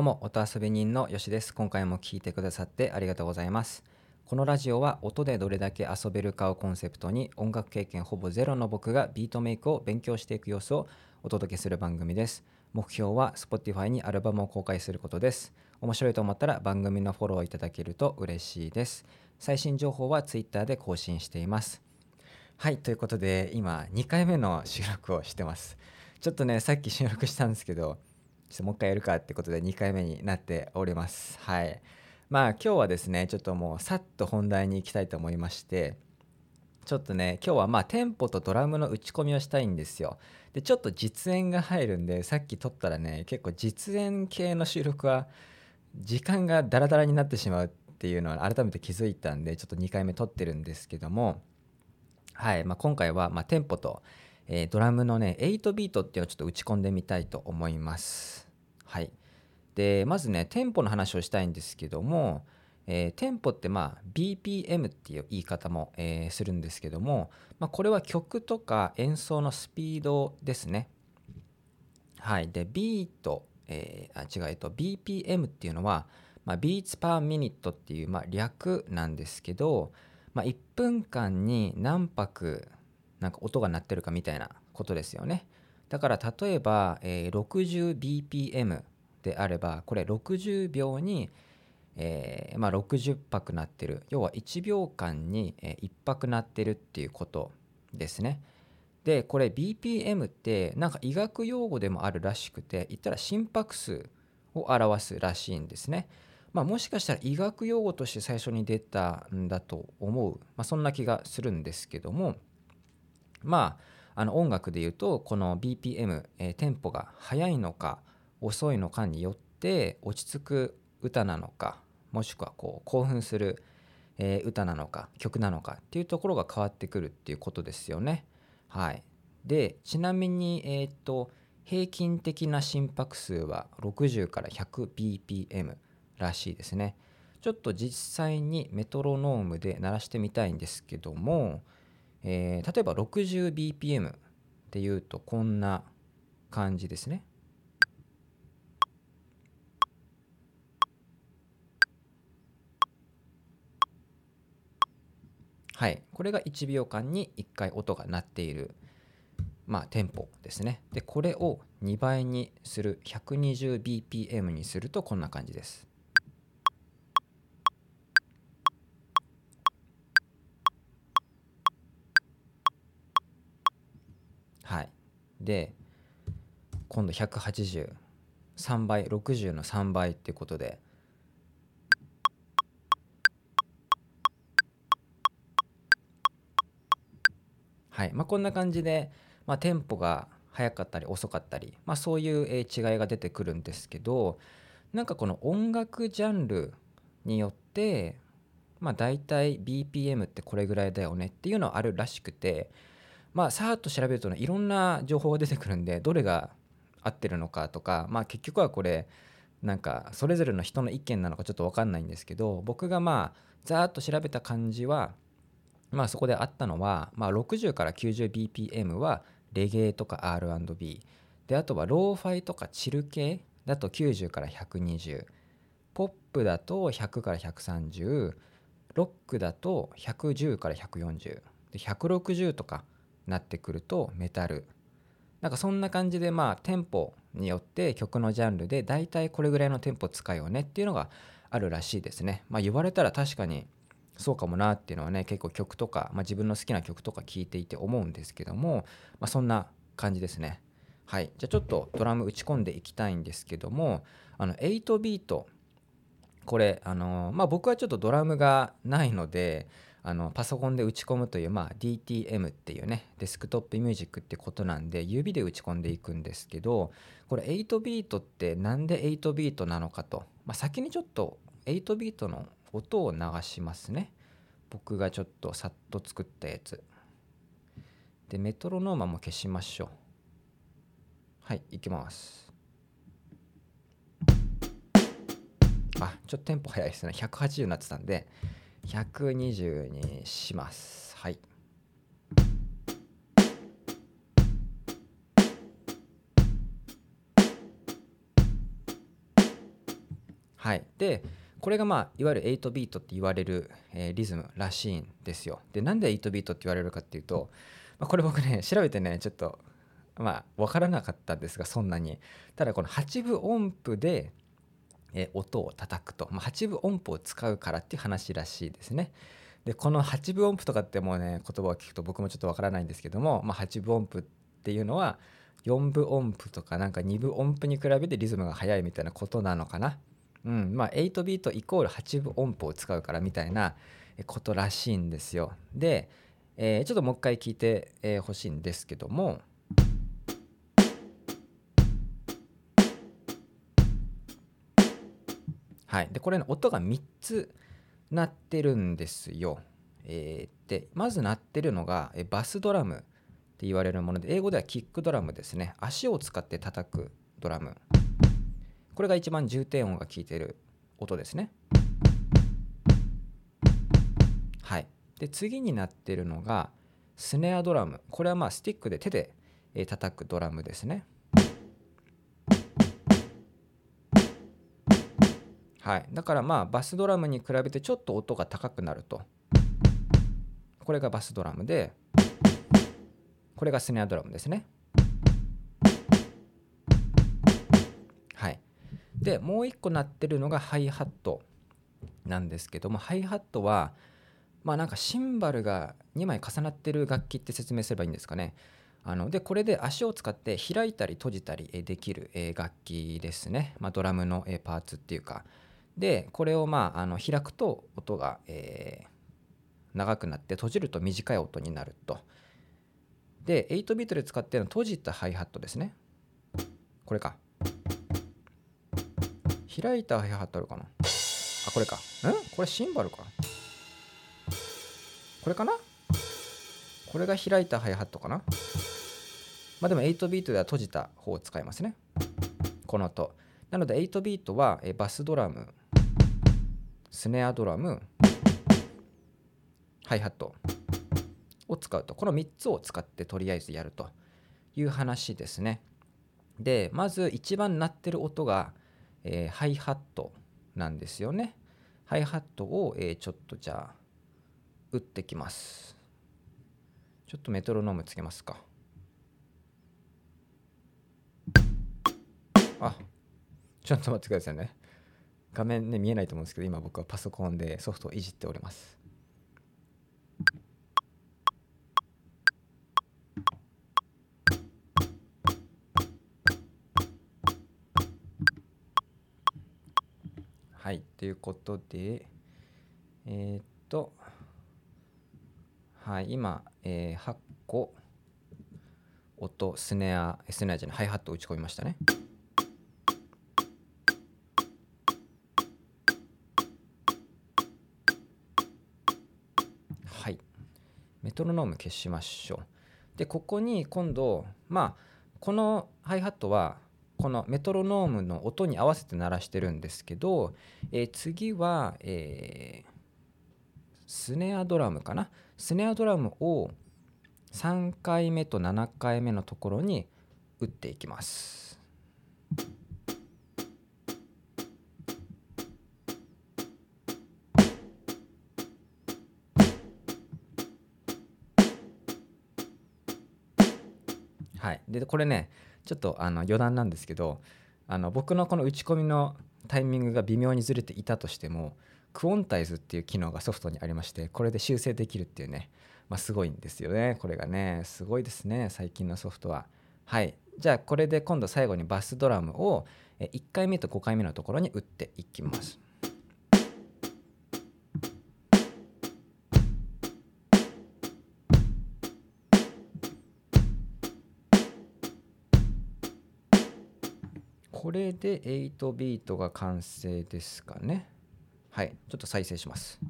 どうも音遊び人のよしです。今回も聞いてくださってありがとうございます。このラジオは音でどれだけ遊べるかをコンセプトに音楽経験ほぼゼロの僕がビートメイクを勉強していく様子をお届けする番組です。目標は Spotify にアルバムを公開することです。面白いと思ったら番組のフォローいただけると嬉しいです。最新情報は Twitter で更新しています。はいということで今2回目の収録をしてます。ちょっとねさっき収録したんですけどちょっともう一回やるかってことで2回目になっております。はい。まあ今日はですねちょっともうさっと本題に行きたいと思いましてちょっとね今日はまあテンポとドラムの打ち込みをしたいんですよ。でちょっと実演が入るんでさっき撮ったらね結構実演系の収録は時間がダラダラになってしまうっていうのは改めて気づいたんでちょっと2回目撮ってるんですけどもはい、まあ、今回はまテンポと、えー、ドラムのね8ビートっていうのをちょっと打ち込んでみたいと思います。はい。でまずねテンポの話をしたいんですけども、えー、テンポってまあ BPM っていう言い方も、えー、するんですけども、まあ、これは曲とか演奏のスピードですね。はい。でビート、えー、あ違うえっと BPM っていうのは、まあ、Beats per minute っていう、まあ、略なんですけど、まあ、1分間に何拍なんか音が鳴ってるかみたいなことですよね。だから例えば、えー、60bpm であればこれ60秒に、えーまあ、60拍鳴ってる要は1秒間に、えー、1拍鳴ってるっていうことですね。でこれ BPM ってなんか医学用語でもあるらしくて言ったら心拍数を表すらしいんですね。まあ、もしかしたら医学用語として最初に出たんだと思う、まあ、そんな気がするんですけどもまああの音楽で言うとこの BPM、えー、テンポが速いのか遅いのかによって落ち着く歌なのかもしくはこう興奮する、えー、歌なのか曲なのかっていうところが変わってくるっていうことですよね。はい、でちなみに、えー、と平均的な心拍数は60から 100bpm らしいですね。ちょっと実際にメトロノームで鳴らしてみたいんですけども、えー、例えば 60bpm っていうとこんな感じですね。はい、これが1秒間に1回音が鳴っている、まあ、テンポですね。で、これを2倍にする 120bpm にするとこんな感じです。はい。で、今度180、3倍、60の3倍っていうことで、はいまあ、こんな感じで、まあ、テンポが速かったり遅かったり、まあ、そういう違いが出てくるんですけどなんかこの音楽ジャンルによってまあ大体 BPM ってこれぐらいだよねっていうのはあるらしくてまあさーっと調べるとねいろんな情報が出てくるんでどれが合ってるのかとかまあ結局はこれなんかそれぞれの人の意見なのかちょっと分かんないんですけど僕がまあざーっと調べた感じはまあそこであったのは、まあ、60から 90bpm はレゲエとか R&B であとはローファイとかチル系だと90から120ポップだと100から130ロックだと110から140で160とかなってくるとメタルなんかそんな感じでまあテンポによって曲のジャンルで大体これぐらいのテンポ使うよねっていうのがあるらしいですね。まあ言われたら確かにそうかもなっていうのはね結構曲とか、まあ、自分の好きな曲とか聴いていて思うんですけども、まあ、そんな感じですね。はい、じゃあちょっとドラム打ち込んでいきたいんですけどもあの8ビートこれあのまあ僕はちょっとドラムがないのであのパソコンで打ち込むという、まあ、DTM っていうねデスクトップミュージックってことなんで指で打ち込んでいくんですけどこれ8ビートって何で8ビートなのかと、まあ、先にちょっと8ビートの音を流しますね。僕がちょっとさっと作ったやつ。でメトロノーマも消しましょう。はいいきます。あちょっとテンポ速いですね。180になってたんで120にします。はい。はい、でこれがまあいわゆる8ビートって言われる、えーリズムらしいんですよ。でなんで8ビートって言われるかっていうと、まあ、これ僕ね 調べてねちょっとまあ分からなかったんですがそんなに。ただこの8分音符で、え音を叩くと、まあ、8分音符を使うからっていう話らしいですね。でこの8分音符とかってもうね言葉を聞くと僕もちょっとわからないんですけども、まあ、8分音符っていうのは4分音符とかなんか2分音符に比べてリズムが速いみたいなことなのかな。うん、まあ8ビートイコール8分音符を使うからみたいなことらしいんですよ。で、えーちょっともう一回聞いてほ、えーしいんですけども。はい、でこれの音が3つ鳴ってるんですよ。えーでまず鳴ってるのがえバスドラムって言われるもので英語ではキックドラムですね。足を使って叩くドラム。これが一番重低音が効いてる音ですね。はい。で次になってるのがスネアドラム。これはまあスティックで手でえ叩くドラムですね。はい、だからまあバスドラムに比べてちょっと音が高くなると。これがバスドラムでこれがスネアドラムですね。はい。でもう一個鳴ってるのがハイハットなんですけどもハイハットはまあなんかシンバルが2枚重なってる楽器って説明すればいいんですかね。あのでこれで足を使って開いたり閉じたりできる楽器ですね、まあ、ドラムのパーツっていうか。でこれをまああの開くと音が、えー長くなって閉じると短い音になると。で8ビートで使っているのは閉じたハイハットですね。これか。開いたハイハットあるかな。あこれか。ん？これシンバルか。これかな？これが開いたハイハットかな。まあでも8ビートでは閉じた方を使いますね。この音。なので8ビートはバスドラムスネアドラムハイハットを使うとこの3つを使ってとりあえずやるという話ですね。でまず一番鳴ってる音が、えーハイハットなんですよね。ハイハットを、えーちょっとじゃあ打ってきます。ちょっとメトロノームつけますか。あちょっと待ってくださいね。画面ね見えないと思うんですけど今僕はパソコンでソフトをいじっております。はいということでえーっとはい今、えー8個音スネアスネアじゃないハイハット打ち込みましたね。トロノーム消しましょう。でここに今度まあこのハイハットはこのメトロノームの音に合わせて鳴らしてるんですけど、えー次は、えースネアドラムかな？スネアドラムを3回目と7回目のところに打っていきます。でこれねちょっとあの余談なんですけどあの僕のこの打ち込みのタイミングが微妙にずれていたとしてもクオンタイズっていう機能がソフトにありましてこれで修正できるっていうね、まあ、すごいんですよねこれがね。すごいですね最近のソフトは。はい。じゃあこれで今度最後にバスドラムを1回目と5回目のところに打っていきます。これで8ビートが完成ですかね。はいちょっと再生します。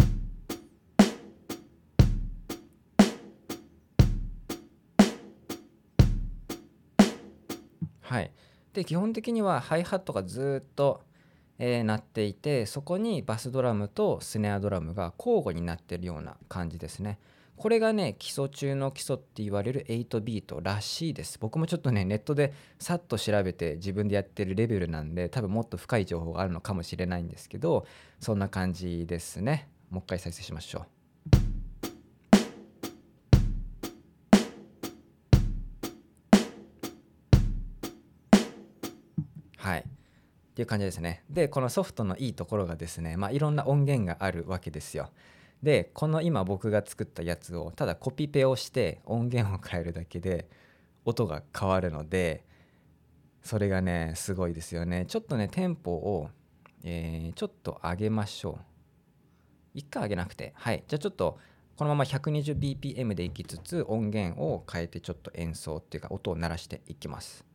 はいで基本的にはハイハットがずっと、えー鳴っていてそこにバスドラムとスネアドラムが交互になってるような感じですね。これがね基礎中の基礎って言われる8ビートらしいです。僕もちょっとねネットでさっと調べて自分でやってるレベルなんで多分もっと深い情報があるのかもしれないんですけどそんな感じですね。もう一回再生しましょう。はい。っていう感じですね。でこのソフトのいいところがですねまあいろんな音源があるわけですよ。でこの今僕が作ったやつをただコピペをして音源を変えるだけで音が変わるのでそれがねすごいですよね。ちょっとねテンポを、えー、ちょっと上げましょう。一回上げなくてはい。じゃあちょっとこのまま 120bpm でいきつつ音源を変えてちょっと演奏っていうか音を鳴らしていきます。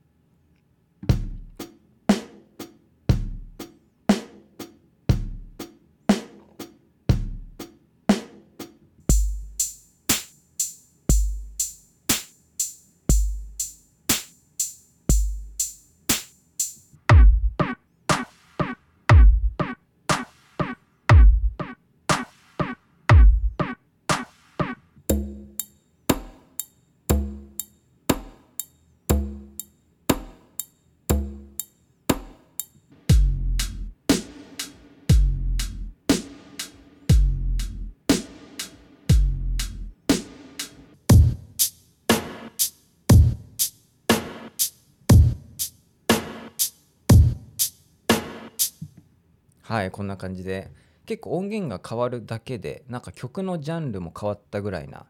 はいこんな感じで結構音源が変わるだけでなんか曲のジャンルも変わったぐらいな、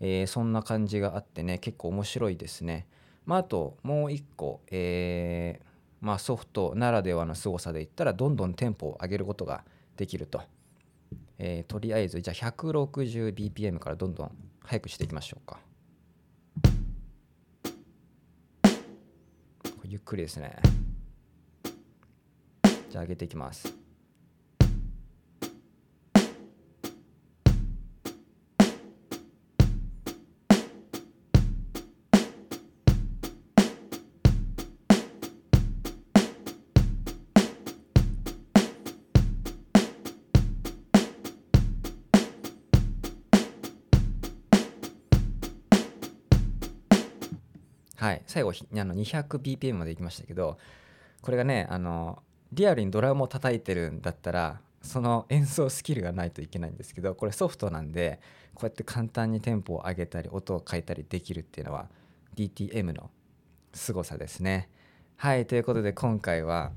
えー、そんな感じがあってね結構面白いですね。まあ、あともう一個、えー、まあ、ソフトならではの凄さで言ったらどんどんテンポを上げることができると。えー、とりあえずじゃあ 160bpm からどんどん速くしていきましょうか。ゆっくりですね。じゃあ上げていきます。はい、最後あの 200bpm までいきましたけどこれがねあのリアルにドラムを叩いてるんだったらその演奏スキルがないといけないんですけどこれソフトなんでこうやって簡単にテンポを上げたり音を変えたりできるっていうのは DTM の凄さですね。はいということで今回は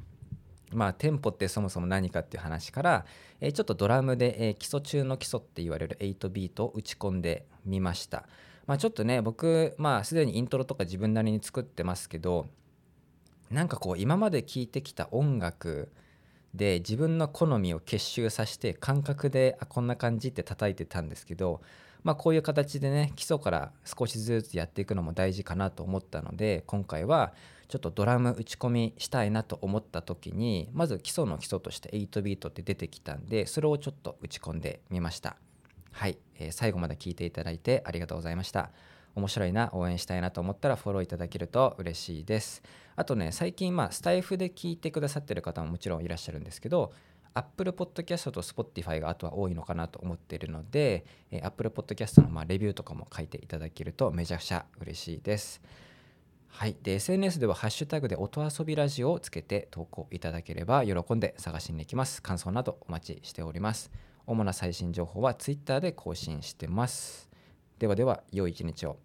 まあテンポってそもそも何かっていう話から、えー、ちょっとドラムで、えー、基礎中の基礎って言われる8ビートを打ち込んでみました。まあ、ちょっとね僕まあすでにイントロとか自分なりに作ってますけどなんかこう今まで聴いてきた音楽で自分の好みを結集させて感覚であこんな感じって叩いてたんですけど、まあ、こういう形でね基礎から少しずつやっていくのも大事かなと思ったので今回はちょっとドラム打ち込みしたいなと思った時にまず基礎の基礎として8ビートって出てきたんでそれをちょっと打ち込んでみました。はい、えー、最後まで聞いていただいてありがとうございました。面白いな、応援したいなと思ったらフォローいただけると嬉しいです。あとね、最近、まあ、スタイフで聞いてくださってる方ももちろんいらっしゃるんですけど、Apple Podcast と Spotify があとは多いのかなと思っているので、えー、Apple Podcast のまあレビューとかも書いていただけるとめちゃくちゃ嬉しいです。はい。で、SNS ではハッシュタグで音遊びラジオをつけて投稿いただければ喜んで探しに行きます。感想などお待ちしております。主な最新情報は Twitter で更新してます。ではでは、良い一日を。